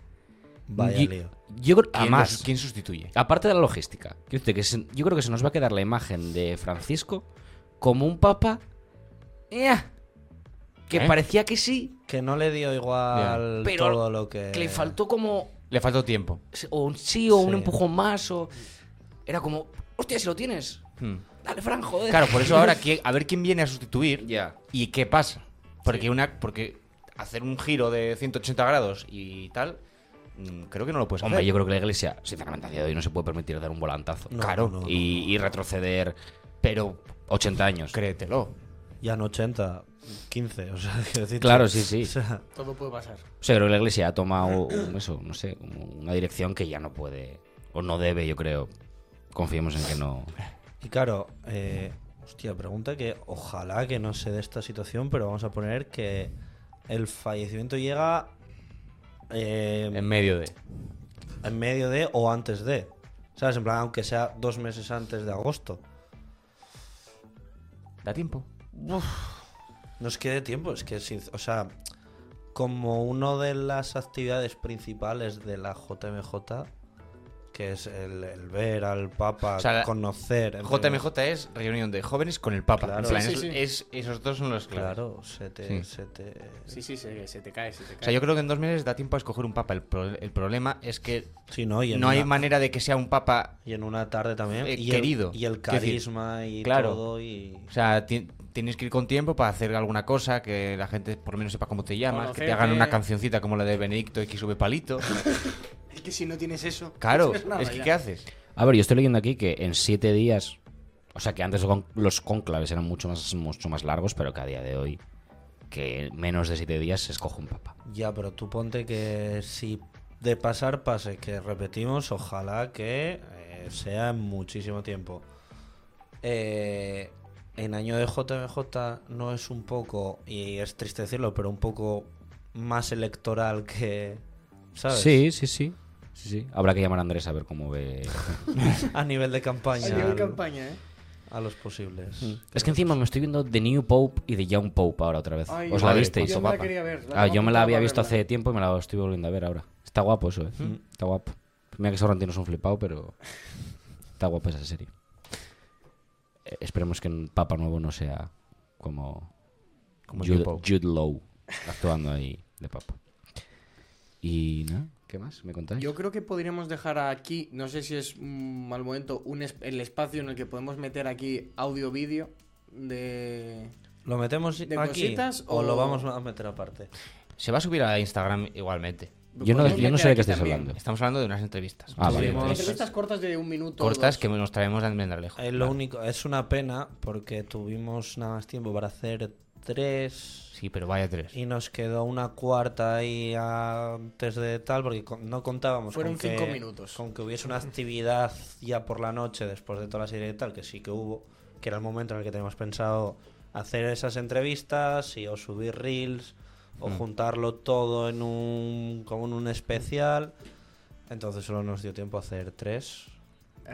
Speaker 2: Vaya lío.
Speaker 1: yo creo,
Speaker 3: ¿Quién,
Speaker 1: además,
Speaker 3: los- ¿Quién sustituye?
Speaker 1: aparte de la logística, que se- yo creo que se nos va a quedar la imagen de Francisco como un papa eh, que
Speaker 3: ¿Eh?
Speaker 1: parecía que sí,
Speaker 2: Que no le dio igual
Speaker 1: Pero
Speaker 2: todo lo que.
Speaker 1: que le faltó como
Speaker 3: Le faltó tiempo.
Speaker 1: o un sí o un empujón más o era como, hostia, si lo tienes,
Speaker 3: Hmm.
Speaker 1: dale Fran, joder.
Speaker 3: Claro, por eso ahora a ver quién viene a sustituir
Speaker 1: Ya.
Speaker 3: y qué pasa. Porque una porque hacer un giro de 180 grados y tal, creo que no lo puedes
Speaker 1: Hombre,
Speaker 3: hacer.
Speaker 1: yo creo que la iglesia, sinceramente, a día de hoy no se puede permitir dar un volantazo.
Speaker 2: No,
Speaker 3: Claro.
Speaker 2: no, no.
Speaker 1: y, y retroceder
Speaker 3: Pero
Speaker 1: 80 años.
Speaker 3: créetelo.
Speaker 2: Ya no 80, 15, o sea, quiero decir.
Speaker 1: Claro, sí, sí.
Speaker 2: O sea,
Speaker 4: Todo puede pasar.
Speaker 1: O sea, creo que la iglesia ha tomado un- eso, no sé, un- una dirección que ya no puede, o no debe, yo creo. Confiemos en que no.
Speaker 2: y claro, eh, hostia, pregunta que ojalá que no se dé esta situación, pero vamos a poner que el fallecimiento llega eh,
Speaker 3: En medio de.
Speaker 2: en medio de o antes de. ¿Sabes? En plan, aunque sea dos meses antes de agosto.
Speaker 3: Da tiempo.
Speaker 2: No es que dé tiempo, es que, o sea, como una de las actividades principales de la JMJ, que es el, el ver al Papa,
Speaker 3: O sea, la-
Speaker 2: conocer.
Speaker 3: JMJ es reunión de jóvenes con el Papa.
Speaker 2: Claro.
Speaker 3: En plan,
Speaker 4: Sí,
Speaker 3: es-
Speaker 4: sí, sí.
Speaker 3: es- esos dos son los claves.
Speaker 2: Claro, se te,
Speaker 3: Sí.
Speaker 2: se te-
Speaker 4: Sí, sí, se, se te cae, se te cae.
Speaker 3: O sea, yo creo que en dos meses da tiempo a escoger un papa. El, pro- el problema es que
Speaker 2: Sí, ¿no? Y
Speaker 3: hay manera de que sea un papa.
Speaker 2: Y en una tarde también.
Speaker 3: Eh,
Speaker 2: y
Speaker 3: querido.
Speaker 2: El, y el
Speaker 3: decir,
Speaker 2: carisma y
Speaker 3: claro.
Speaker 2: todo. Y...
Speaker 3: O sea, ti- tienes que ir con tiempo para hacer alguna cosa, que la gente por lo menos sepa cómo te llamas, que te hagan una cancioncita como la de Benedicto XV Palito.
Speaker 4: Que si no tienes eso.
Speaker 3: Claro,
Speaker 4: no tienes nada
Speaker 3: es que
Speaker 4: ya.
Speaker 3: ¿qué haces?
Speaker 1: A ver, yo estoy leyendo aquí que en siete días, o sea que antes los cónclaves eran mucho más, mucho más largos, pero que a día de hoy, que en menos de siete días se escoge un papa.
Speaker 2: Ya, pero tú ponte que si de pasar pase, que repetimos, ojalá que eh, sea en muchísimo tiempo. Eh, en año de JMJ no es un poco, y es triste decirlo, pero un poco más electoral que... ¿Sabes?
Speaker 1: Sí, sí, sí. Sí, sí. Habrá que llamar a Andrés a ver cómo ve.
Speaker 2: A nivel de campaña.
Speaker 4: A nivel
Speaker 2: al-
Speaker 4: campaña, ¿eh?
Speaker 2: A los posibles.
Speaker 1: es que encima me estoy viendo The New Pope y The Young Pope ahora otra vez.
Speaker 4: Ay,
Speaker 1: ¿Os la visteis?
Speaker 4: Yo me la
Speaker 3: papa.
Speaker 4: quería ver.
Speaker 1: Ah, yo me la había visto hace tiempo y me la estoy volviendo a ver ahora. Está guapo eso, ¿eh? Está guapo. Mira que Sorrentino es un flipado, pero está guapa esa serie. Eh, esperemos que un Papa Nuevo no sea como,
Speaker 3: Como
Speaker 1: Jude. Jude Law actuando ahí de Papa. Y nada, ¿qué más? ¿Me contáis?
Speaker 4: Yo creo que podríamos dejar aquí, no sé si es un mal momento, un es- el espacio en el que podemos meter aquí audio-vídeo de...
Speaker 2: ¿Lo metemos
Speaker 4: ¿De
Speaker 2: aquí
Speaker 4: cositas
Speaker 2: o... lo vamos a meter aparte?
Speaker 3: Se va a subir a Instagram igualmente.
Speaker 1: Yo no,
Speaker 4: Podemos
Speaker 1: yo no sé de qué estáis
Speaker 4: también.
Speaker 1: hablando.
Speaker 3: Estamos hablando de unas entrevistas.
Speaker 1: Ah, vale.
Speaker 4: Entrevistas cortas de un minuto.
Speaker 3: Cortas que nos traemos de Almendralejo.
Speaker 2: Es lo único, es una pena porque tuvimos nada más tiempo para hacer tres
Speaker 3: Sí, pero vaya tres.
Speaker 2: y nos quedó una cuarta ahí antes de tal porque con- no contábamos
Speaker 4: Fueron
Speaker 2: con que,
Speaker 4: cinco minutos.
Speaker 2: con que hubiese una actividad ya por la noche después de toda la serie y tal, que sí que hubo, que era el momento en el que teníamos pensado hacer esas entrevistas y o subir reels o
Speaker 3: Mm.
Speaker 2: juntarlo todo en un como en un especial. Entonces solo nos dio tiempo a hacer tres.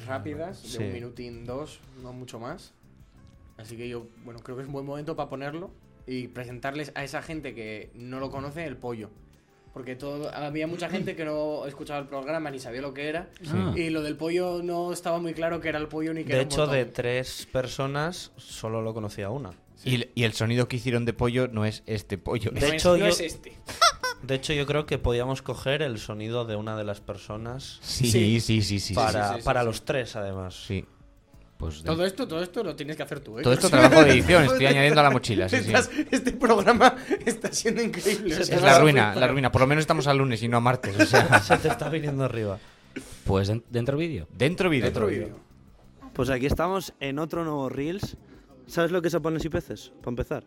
Speaker 4: rápidas, de
Speaker 2: Sí.
Speaker 4: un minutín, dos, no mucho más. Así que yo, bueno, creo que es un buen momento para ponerlo y presentarles a esa gente que no lo conoce el pollo. Porque todo, había mucha gente que no escuchaba el programa ni sabía lo que era.
Speaker 1: Ah.
Speaker 4: Y lo del pollo no estaba muy claro que era el pollo ni que
Speaker 2: De
Speaker 4: era un
Speaker 2: hecho, de
Speaker 4: botón.
Speaker 2: tres personas solo lo conocía una.
Speaker 3: Y, el- y el sonido que hicieron de pollo no es este pollo.
Speaker 2: De
Speaker 4: No
Speaker 3: es-
Speaker 4: es-
Speaker 2: hecho,
Speaker 4: no
Speaker 2: yo-
Speaker 4: es este.
Speaker 2: De hecho, yo creo que podíamos coger el sonido de una de las personas
Speaker 3: Sí,
Speaker 4: Sí.
Speaker 3: sí, sí, sí.
Speaker 2: para,
Speaker 4: sí, sí,
Speaker 2: para
Speaker 4: sí.
Speaker 2: los tres, además.
Speaker 3: Sí.
Speaker 1: Pues de-
Speaker 4: Todo esto, todo esto lo tienes que hacer tú, ¿eh?
Speaker 3: Todo esto trabajo de edición, estoy añadiendo a la mochila. Sí, sí.
Speaker 4: Estás- este programa está siendo increíble. o sea,
Speaker 3: Es la ruina, la ruina. Por lo menos estamos al lunes y no a martes. O sea,
Speaker 2: Se te está viniendo arriba.
Speaker 1: pues den- dentro vídeo.
Speaker 3: dentro vídeo.
Speaker 4: Otro vídeo.
Speaker 2: Pues aquí estamos en otro nuevo Reels. ¿Sabes lo que se ponen y peces? Para empezar.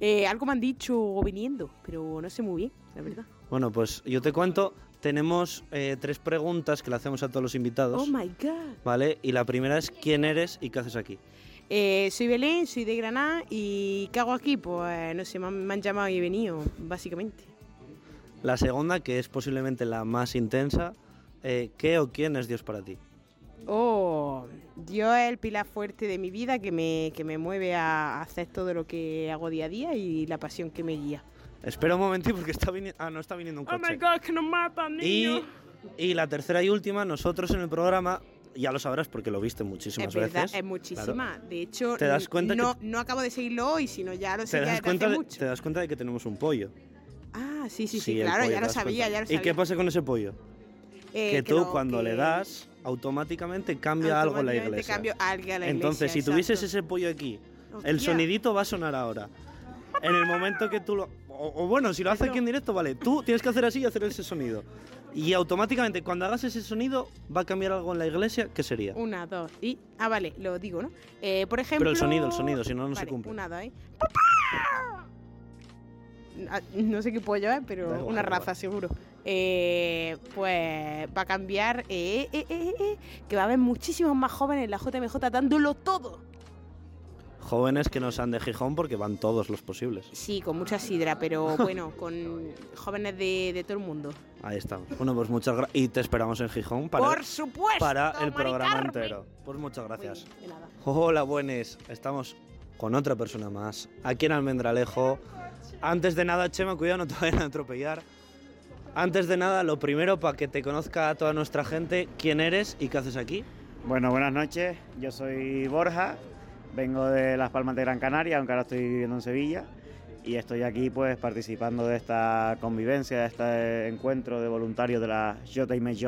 Speaker 5: Eh, algo me han dicho viniendo, pero no sé muy bien, la verdad.
Speaker 2: Bueno, pues yo te cuento. Tenemos eh, tres preguntas que le hacemos a todos los invitados.
Speaker 5: Oh my god.
Speaker 2: ¿Vale? Y la primera es: ¿quién eres y qué haces aquí?
Speaker 5: Eh, soy Belén, soy de Granada y ¿qué hago aquí? Pues no sé, me han, me han llamado y he venido, básicamente.
Speaker 2: La segunda, que es posiblemente la más intensa: eh, ¿qué o quién es Dios para ti?
Speaker 5: Oh, Dios es el pilar fuerte de mi vida que me, que me mueve a hacer todo lo que hago día a día y la pasión que me guía.
Speaker 2: Espera un momentito porque está viniendo. Ah, no está viniendo un
Speaker 5: Oh
Speaker 2: coche.
Speaker 5: my god, que nos matan, niño.
Speaker 2: Y, y la tercera y última, nosotros en el programa, ya lo sabrás porque lo viste muchísimas
Speaker 5: Es verdad,
Speaker 2: veces.
Speaker 5: es muchísima. De hecho,
Speaker 2: ¿Te das cuenta
Speaker 5: no,
Speaker 2: que-
Speaker 5: no acabo de seguirlo hoy, sino ya lo
Speaker 2: ¿Te
Speaker 5: seguía
Speaker 2: das,
Speaker 5: desde
Speaker 2: cuenta
Speaker 5: hace
Speaker 2: de,
Speaker 5: mucho.
Speaker 2: te das cuenta de que tenemos un pollo.
Speaker 5: Ah, sí, sí, sí,
Speaker 2: el
Speaker 5: claro,
Speaker 2: pollo,
Speaker 5: ya
Speaker 2: te
Speaker 5: lo sabía,
Speaker 2: cuenta.
Speaker 5: ya lo
Speaker 2: ¿Y
Speaker 5: sabía.
Speaker 2: qué pasa con ese pollo?
Speaker 5: Eh,
Speaker 2: que tú cuando
Speaker 5: que
Speaker 2: le das, automáticamente cambia algo la
Speaker 5: automáticamente
Speaker 2: iglesia.
Speaker 5: cambio algo a la
Speaker 2: Entonces,
Speaker 5: iglesia,
Speaker 2: si tuvieses
Speaker 5: exacto.
Speaker 2: ese pollo aquí, el
Speaker 5: Hostia.
Speaker 2: sonidito va a sonar ahora. En el momento que tú lo... O, o bueno, si lo hace
Speaker 5: Pero-
Speaker 2: aquí en directo, vale. Tú tienes que hacer así y hacer ese sonido. Y automáticamente, cuando hagas ese sonido, va a cambiar algo en la iglesia. ¿Qué sería?
Speaker 5: Una, dos y. Ah, vale, lo digo, ¿no? Eh, por ejemplo.
Speaker 2: Pero el sonido, el sonido, si no, no se cumple.
Speaker 5: Una, dos, ¿eh? No sé qué pollo es, pero
Speaker 2: Da igual,
Speaker 5: una raza seguro. Eh, pues va a cambiar. eh, eh, eh, eh, que va a haber muchísimos más jóvenes en la JMJ dándolo todo.
Speaker 2: Jóvenes que no sean de Gijón porque van todos los posibles.
Speaker 5: Sí, con mucha sidra, pero bueno, con jóvenes de, de todo el mundo.
Speaker 2: Ahí estamos. Bueno, pues muchas gracias. Y te esperamos en Gijón para,
Speaker 5: Por supuesto.
Speaker 2: para el programa entero. Pues muchas gracias.
Speaker 5: bien, de nada.
Speaker 2: Hola, buenes. Estamos con otra persona más. Aquí en Almendralejo. Antes de nada, Chema, cuidado, no te vayan a atropellar. Antes de nada, lo primero, para que te conozca toda nuestra gente, quién eres y qué haces aquí.
Speaker 6: Bueno, buenas noches. Yo soy Borja, vengo de Las Palmas de Gran Canaria, aunque ahora estoy viviendo en Sevilla. Y estoy aquí pues participando de esta convivencia, de este encuentro de voluntarios de la JMJ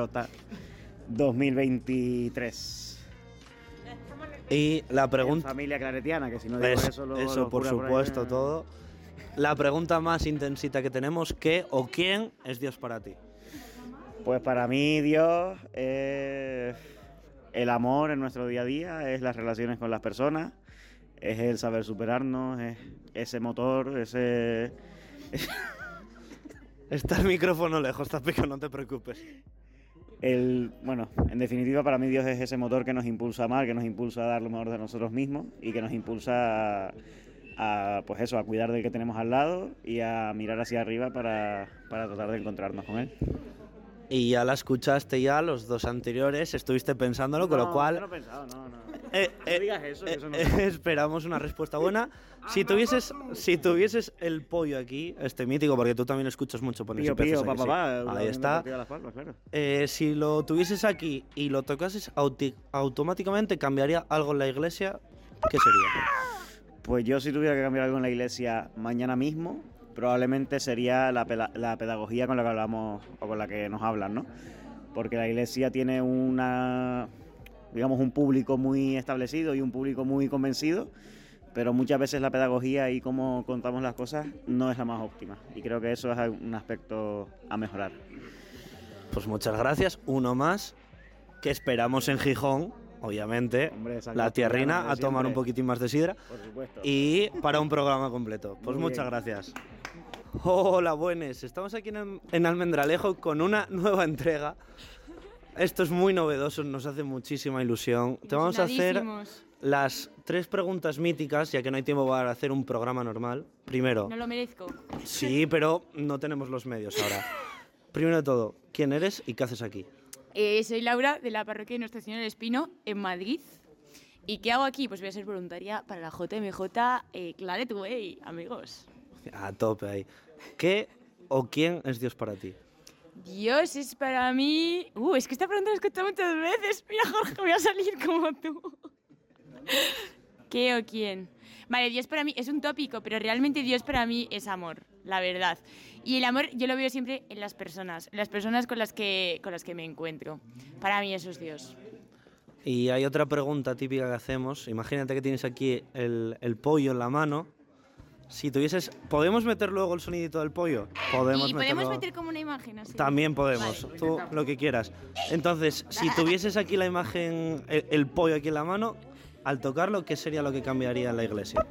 Speaker 6: 2023.
Speaker 2: Y la pregunta...
Speaker 6: familia claretiana, que si no digo
Speaker 2: Es-
Speaker 6: eso, luego
Speaker 2: eso,
Speaker 6: los
Speaker 2: por supuesto, todo. La pregunta más intensita que tenemos, ¿qué o quién es Dios para ti?
Speaker 6: Pues para mí Dios es el amor en nuestro día a día, es las relaciones con las personas, es el saber superarnos, es ese motor, ese...
Speaker 2: Está el micrófono lejos, Tapico, no te preocupes.
Speaker 6: El, bueno, en definitiva para mí Dios es ese motor que nos impulsa a amar, que nos impulsa a dar lo mejor de nosotros mismos y que nos impulsa a, a, pues eso, a cuidar del que tenemos al lado y a mirar hacia arriba para, para tratar de encontrarnos con él.
Speaker 2: Y ya la escuchaste ya, los dos anteriores, estuviste pensándolo, con lo
Speaker 6: No,
Speaker 2: cual...
Speaker 6: no he pensado, no, no.
Speaker 2: Eh,
Speaker 6: No
Speaker 2: eh,
Speaker 6: digas eso, que
Speaker 2: eh,
Speaker 6: eso no-
Speaker 2: esperamos una respuesta buena. Si tuvieses, si tuvieses el pollo aquí, este mítico, porque tú también escuchas mucho poner
Speaker 6: Pío, pío, pa, pa, pa, la
Speaker 2: Ahí está.
Speaker 6: Palmas, claro.
Speaker 2: Eh, si lo tuvieses aquí y lo tocases, automáticamente cambiaría algo en la iglesia. ¿Qué sería?
Speaker 6: Pues yo si tuviera que cambiar algo en la iglesia mañana mismo, probablemente sería la, pedagogía con la que hablamos o con la que nos hablan, ¿no? Porque la iglesia tiene una, digamos, un público muy establecido y un público muy convencido, pero muchas veces la pedagogía y cómo contamos las cosas no es la más óptima. Y creo que eso es un aspecto a mejorar.
Speaker 2: Pues muchas gracias. Uno más que esperamos en Gijón, obviamente.
Speaker 6: Hombre,
Speaker 2: la tierrina a tomar un poquitín más de sidra.
Speaker 6: Por supuesto.
Speaker 2: y para un programa completo. Pues
Speaker 6: Muy
Speaker 2: muchas
Speaker 6: bien.
Speaker 2: gracias. Hola, buenas. Estamos aquí en, en Almendralejo con una nueva entrega. Esto es muy novedoso, nos hace muchísima ilusión. Te vamos a hacer las tres preguntas míticas, ya que no hay tiempo para hacer un programa normal. Primero,
Speaker 7: No lo merezco.
Speaker 2: sí, pero no tenemos los medios ahora. Primero de todo, ¿quién eres y qué haces aquí?
Speaker 7: Eh, soy Laura de la parroquia de Nuestro Señor del Espino en Madrid. ¿Y qué hago aquí? Pues voy a ser voluntaria para la JMJ eh, Claret Way, amigos.
Speaker 2: A tope ahí. ¿Qué o quién es Dios para ti?
Speaker 7: Dios es para mí... Uh, es que esta pregunta la he escuchado muchas veces. Mira, Jorge, voy a salir como tú. ¿Qué o quién? Vale, Dios para mí es un tópico, pero realmente Dios para mí es amor, la verdad. Y el amor yo lo veo siempre en las personas, en las personas con las que, con las que me encuentro. Para mí eso es Dios.
Speaker 2: Y hay otra pregunta típica que hacemos. Imagínate que tienes aquí el, el pollo en la mano. Si tuvieses... ¿Podemos meter luego el sonidito del pollo? Podemos
Speaker 7: y podemos meter como una imagen así.
Speaker 2: También podemos,
Speaker 7: Vale.
Speaker 2: tú lo que quieras. Entonces, si tuvieses aquí la imagen, el, el pollo aquí en la mano, al tocarlo, ¿qué sería lo que cambiaría en la iglesia?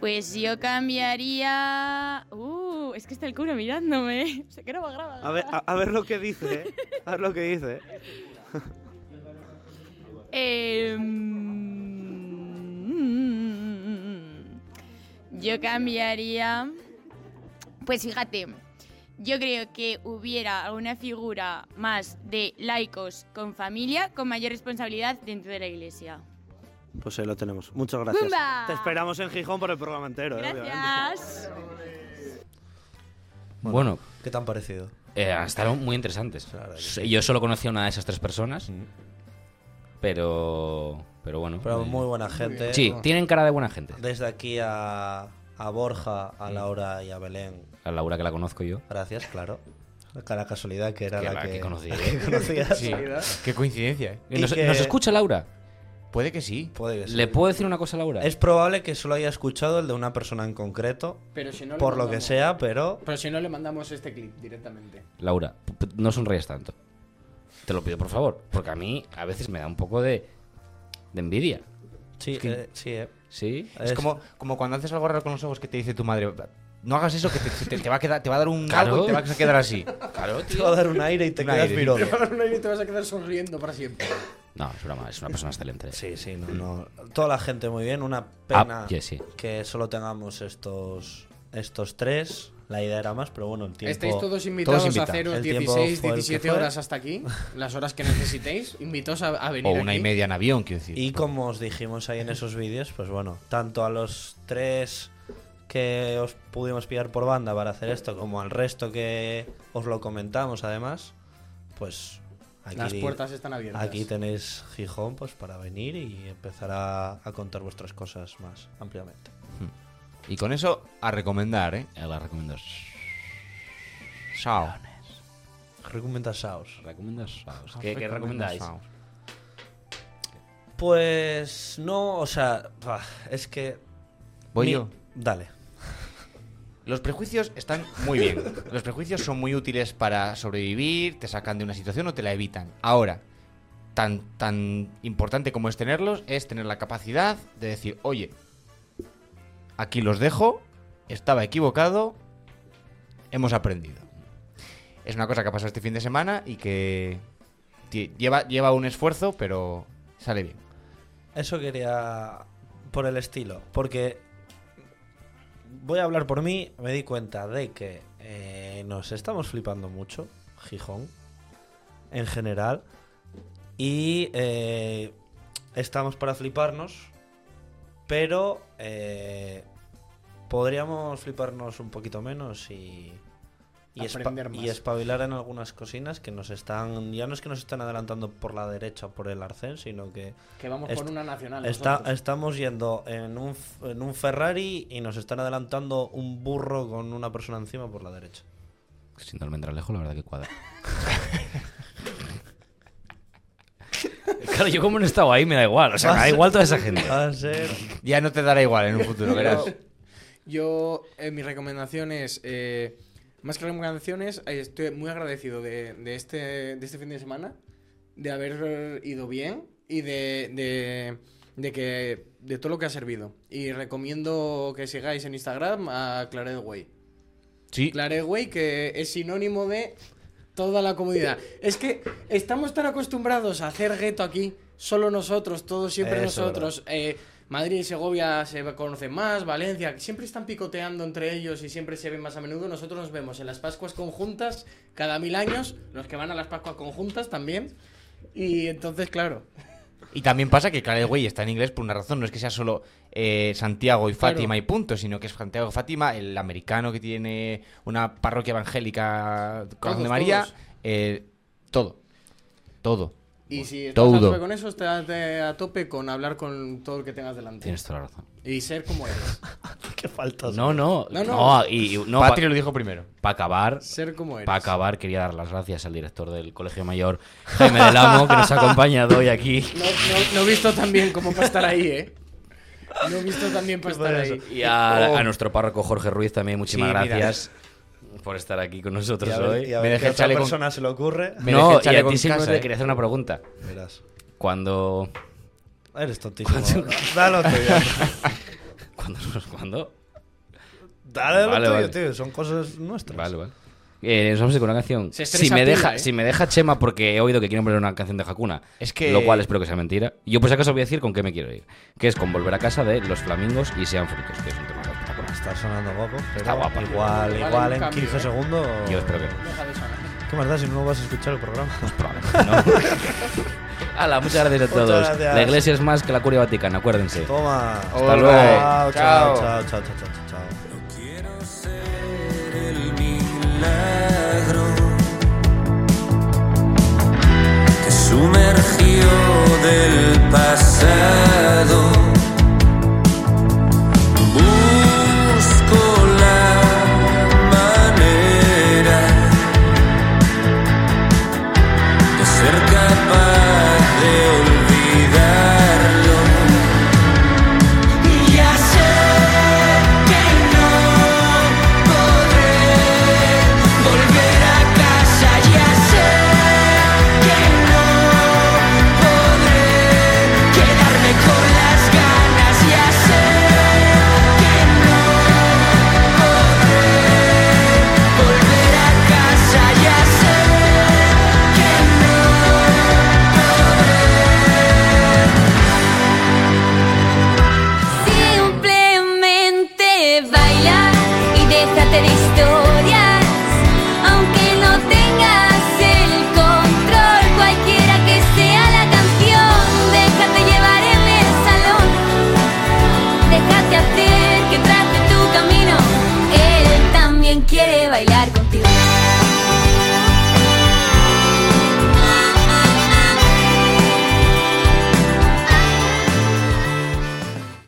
Speaker 7: Pues yo cambiaría... Uh, es que está el curo mirándome. Se que no va a
Speaker 2: ver, a, a ver lo que dice, ¿eh? a ver lo que dice.
Speaker 7: Em, yo cambiaría. Pues fíjate, yo creo que hubiera alguna figura más de laicos con familia con mayor responsabilidad dentro de la iglesia.
Speaker 2: Pues ahí lo tenemos. Muchas gracias.
Speaker 7: ¡Bumba!
Speaker 2: Te esperamos en Gijón por el programa entero, ¿eh?
Speaker 7: Gracias.
Speaker 1: Bueno,
Speaker 2: ¿Qué te han parecido?
Speaker 1: eh, han estado muy interesantes. Sí, Yo solo conocía a una de esas tres personas, pero, pero bueno.
Speaker 2: Pero
Speaker 1: eh,
Speaker 2: muy buena gente.
Speaker 1: Sí, tienen cara de buena gente.
Speaker 2: Desde aquí a, a Borja, a Laura y a Belén.
Speaker 1: A Laura que la conozco yo.
Speaker 2: Gracias, claro. La casualidad que era
Speaker 1: Que
Speaker 2: la,
Speaker 1: la
Speaker 2: que,
Speaker 1: que conocía.
Speaker 2: la que conocías.
Speaker 8: Sí, qué coincidencia. ¿eh?
Speaker 2: Y
Speaker 1: ¿Nos,
Speaker 2: que-
Speaker 1: nos escucha Laura?
Speaker 3: Puede que sí.
Speaker 2: Puede que sí.
Speaker 1: ¿Le puedo decir una cosa a Laura?
Speaker 2: Es probable que solo haya escuchado el de una persona en concreto,
Speaker 4: Pero si no le
Speaker 2: por lo que sea, pero
Speaker 4: Pero si no le mandamos este clip directamente.
Speaker 1: Laura, no sonríes tanto. Te lo pido por favor, porque a mí a veces me da un poco de, de envidia.
Speaker 2: sí,
Speaker 1: que-
Speaker 2: eh, sí, eh.
Speaker 1: ¿Sí?
Speaker 3: Es como, como cuando haces algo raro con los ojos que te dice tu madre. No hagas eso que te, te- te va, a quedar, te va a dar un
Speaker 1: Claro.
Speaker 3: algo y te vas a quedar así.
Speaker 1: Claro,
Speaker 2: te va a dar un aire y te
Speaker 3: Un
Speaker 2: quedas
Speaker 3: aire,
Speaker 2: mirón.
Speaker 4: Te va a dar un aire y te vas a quedar sonriendo para siempre.
Speaker 1: No, es broma, es una persona excelente.
Speaker 2: Sí, sí, no, no. Toda la gente muy bien. Una pena
Speaker 1: Ah, yeah, sí.
Speaker 2: que solo tengamos estos estos tres. La idea era más, pero bueno, el tiempo.
Speaker 4: Estáis todos invitados
Speaker 3: Todos
Speaker 4: a
Speaker 3: invitados.
Speaker 4: haceros
Speaker 2: El tiempo
Speaker 4: 16,
Speaker 2: fue el que
Speaker 4: 17
Speaker 2: fue.
Speaker 4: horas hasta aquí. Las horas que necesitéis. Invitaos a, a venir
Speaker 3: O una
Speaker 4: aquí.
Speaker 3: y media en avión, quiero decir.
Speaker 2: Y como os dijimos ahí en esos vídeos, pues bueno, tanto a los tres que os pudimos pillar por banda para hacer esto, como al resto que os lo comentamos además, pues aquí,
Speaker 4: Las puertas están abiertas.
Speaker 2: aquí tenéis Gijón pues para venir y empezar a, a contar vuestras cosas más ampliamente.
Speaker 3: Y con eso, a recomendar, ¿eh?
Speaker 1: Eh, la recomiendo.
Speaker 3: Chao.
Speaker 2: Recomiendas Saos.
Speaker 1: ¿Recomiendas? ¿Qué, qué recomendáis?
Speaker 2: Pues no, o sea, es que...
Speaker 3: Voy
Speaker 2: mi-
Speaker 3: yo.
Speaker 2: Dale.
Speaker 3: Los prejuicios están muy bien. Los prejuicios son muy útiles para sobrevivir, te sacan de una situación o te la evitan. Ahora, tan, tan importante como es tenerlos, es tener la capacidad de decir, oye, aquí los dejo, estaba equivocado, hemos aprendido. Es una cosa que ha pasado este fin de semana y que lleva, lleva un esfuerzo, pero sale bien.
Speaker 2: Eso quería por el estilo, porque voy a hablar por mí, me di cuenta de que eh, nos estamos flipando mucho, Gijón, en general, y eh, estamos para fliparnos, pero eh, podríamos fliparnos un poquito menos y... Y,
Speaker 4: Aprender más.
Speaker 2: y espabilar en algunas cosinas que nos están. Ya no es que nos están adelantando por la derecha o por el arcén, sino que
Speaker 4: Que vamos con una nacional.
Speaker 2: Está- estamos yendo en un, en un Ferrari y nos están adelantando un burro con una persona encima por la derecha.
Speaker 1: Sin almendra lejos, la verdad que cuadra. claro, yo como no he estado ahí, me da igual. O sea, me da igual toda esa gente.
Speaker 2: Va a ser.
Speaker 3: Ya no te dará igual en un futuro, verás.
Speaker 4: Yo, yo, eh, mi recomendación es, eh, más que recomendaciones, eh, estoy muy agradecido de, de este, de este fin de semana, de haber ido bien y de, de, de que de todo lo que ha servido. Y recomiendo que sigáis en Instagram a Claret Way.
Speaker 3: Sí.
Speaker 4: Claret Way, que es sinónimo de toda la comunidad. Es que estamos tan acostumbrados a hacer gueto aquí, solo nosotros, todos siempre
Speaker 2: Eso,
Speaker 4: nosotros. Eh, Madrid y Segovia se conocen más, Valencia, siempre están picoteando entre ellos y siempre se ven más a menudo. Nosotros nos vemos en las Pascuas conjuntas cada mil años, los que van a las Pascuas conjuntas también. Y entonces, claro,
Speaker 3: Y también pasa que Claret está en inglés por una razón, no es que sea solo eh, Santiago y
Speaker 4: Claro.
Speaker 3: Fátima y punto, sino que es Santiago y Fátima, el americano que tiene una parroquia evangélica Corazón de María, eh, todo, todo.
Speaker 4: Y si estás
Speaker 3: Todo.
Speaker 4: a tope con eso, estate a tope con hablar con todo el que tengas delante.
Speaker 1: Tienes toda la razón.
Speaker 4: Y ser como eres.
Speaker 2: Qué falta.
Speaker 1: No, no,
Speaker 4: No,
Speaker 1: no.
Speaker 4: no.
Speaker 1: y, para
Speaker 3: lo dijo primero.
Speaker 1: acabar,
Speaker 4: Ser como eres.
Speaker 1: para acabar, quería dar las gracias al director del Colegio Mayor, Jaime del Amo, que nos ha acompañado hoy aquí.
Speaker 4: No, no, no he visto tan bien como para estar ahí, ¿eh? No he visto tan bien para estar ahí.
Speaker 1: Y a, a nuestro párroco Jorge Ruiz también, muchísimas
Speaker 3: Sí, mira.
Speaker 1: Por estar aquí con nosotros
Speaker 2: Y a ver,
Speaker 1: hoy.
Speaker 2: y a
Speaker 3: Me
Speaker 2: ver
Speaker 3: dejé
Speaker 2: qué
Speaker 3: el
Speaker 2: otra
Speaker 3: chaleco-
Speaker 2: persona se le ocurre.
Speaker 3: Me dejé
Speaker 1: no, y a ti
Speaker 3: ¿eh?
Speaker 1: quería hacer una pregunta.
Speaker 2: Verás.
Speaker 1: Cuando,
Speaker 2: Eres tontísimo. Dale lo tuyo.
Speaker 1: cuando, cuando,
Speaker 2: Dale lo
Speaker 1: Vale,
Speaker 2: tuyo,
Speaker 1: vale.
Speaker 2: tío. Son cosas nuestras.
Speaker 1: Vale, vale. Eh, nos vamos a ir con una canción. Si me,
Speaker 4: pila,
Speaker 1: deja,
Speaker 4: ¿eh?
Speaker 1: si me deja Chema, porque he oído que quieren poner una canción de Hakuna,
Speaker 3: Es que-
Speaker 1: lo cual espero que sea mentira. Yo, por si acaso, voy a decir con qué me quiero ir. Que es con Volver a casa de Los Flamingos y Sean Frutos, que es un tema.
Speaker 2: Está sonando guapo. Pero
Speaker 1: Está guapa.
Speaker 2: Igual,
Speaker 4: Igual
Speaker 2: igual en
Speaker 4: cambio,
Speaker 2: 15
Speaker 4: ¿eh?
Speaker 2: segundos.
Speaker 1: Yo espero que no.
Speaker 4: Deja de sonar.
Speaker 2: ¿Qué más da si no vas a escuchar el programa?
Speaker 1: ¿no? Hala, muchas gracias a todos.
Speaker 2: gracias.
Speaker 1: La iglesia es más que la curia vaticana, acuérdense.
Speaker 2: Toma.
Speaker 3: Hasta
Speaker 1: luego.
Speaker 2: Chao, chao,
Speaker 3: Chao.
Speaker 2: chao, chao, chao, chao, chao.
Speaker 8: Quiero ser el milagro que sumergió del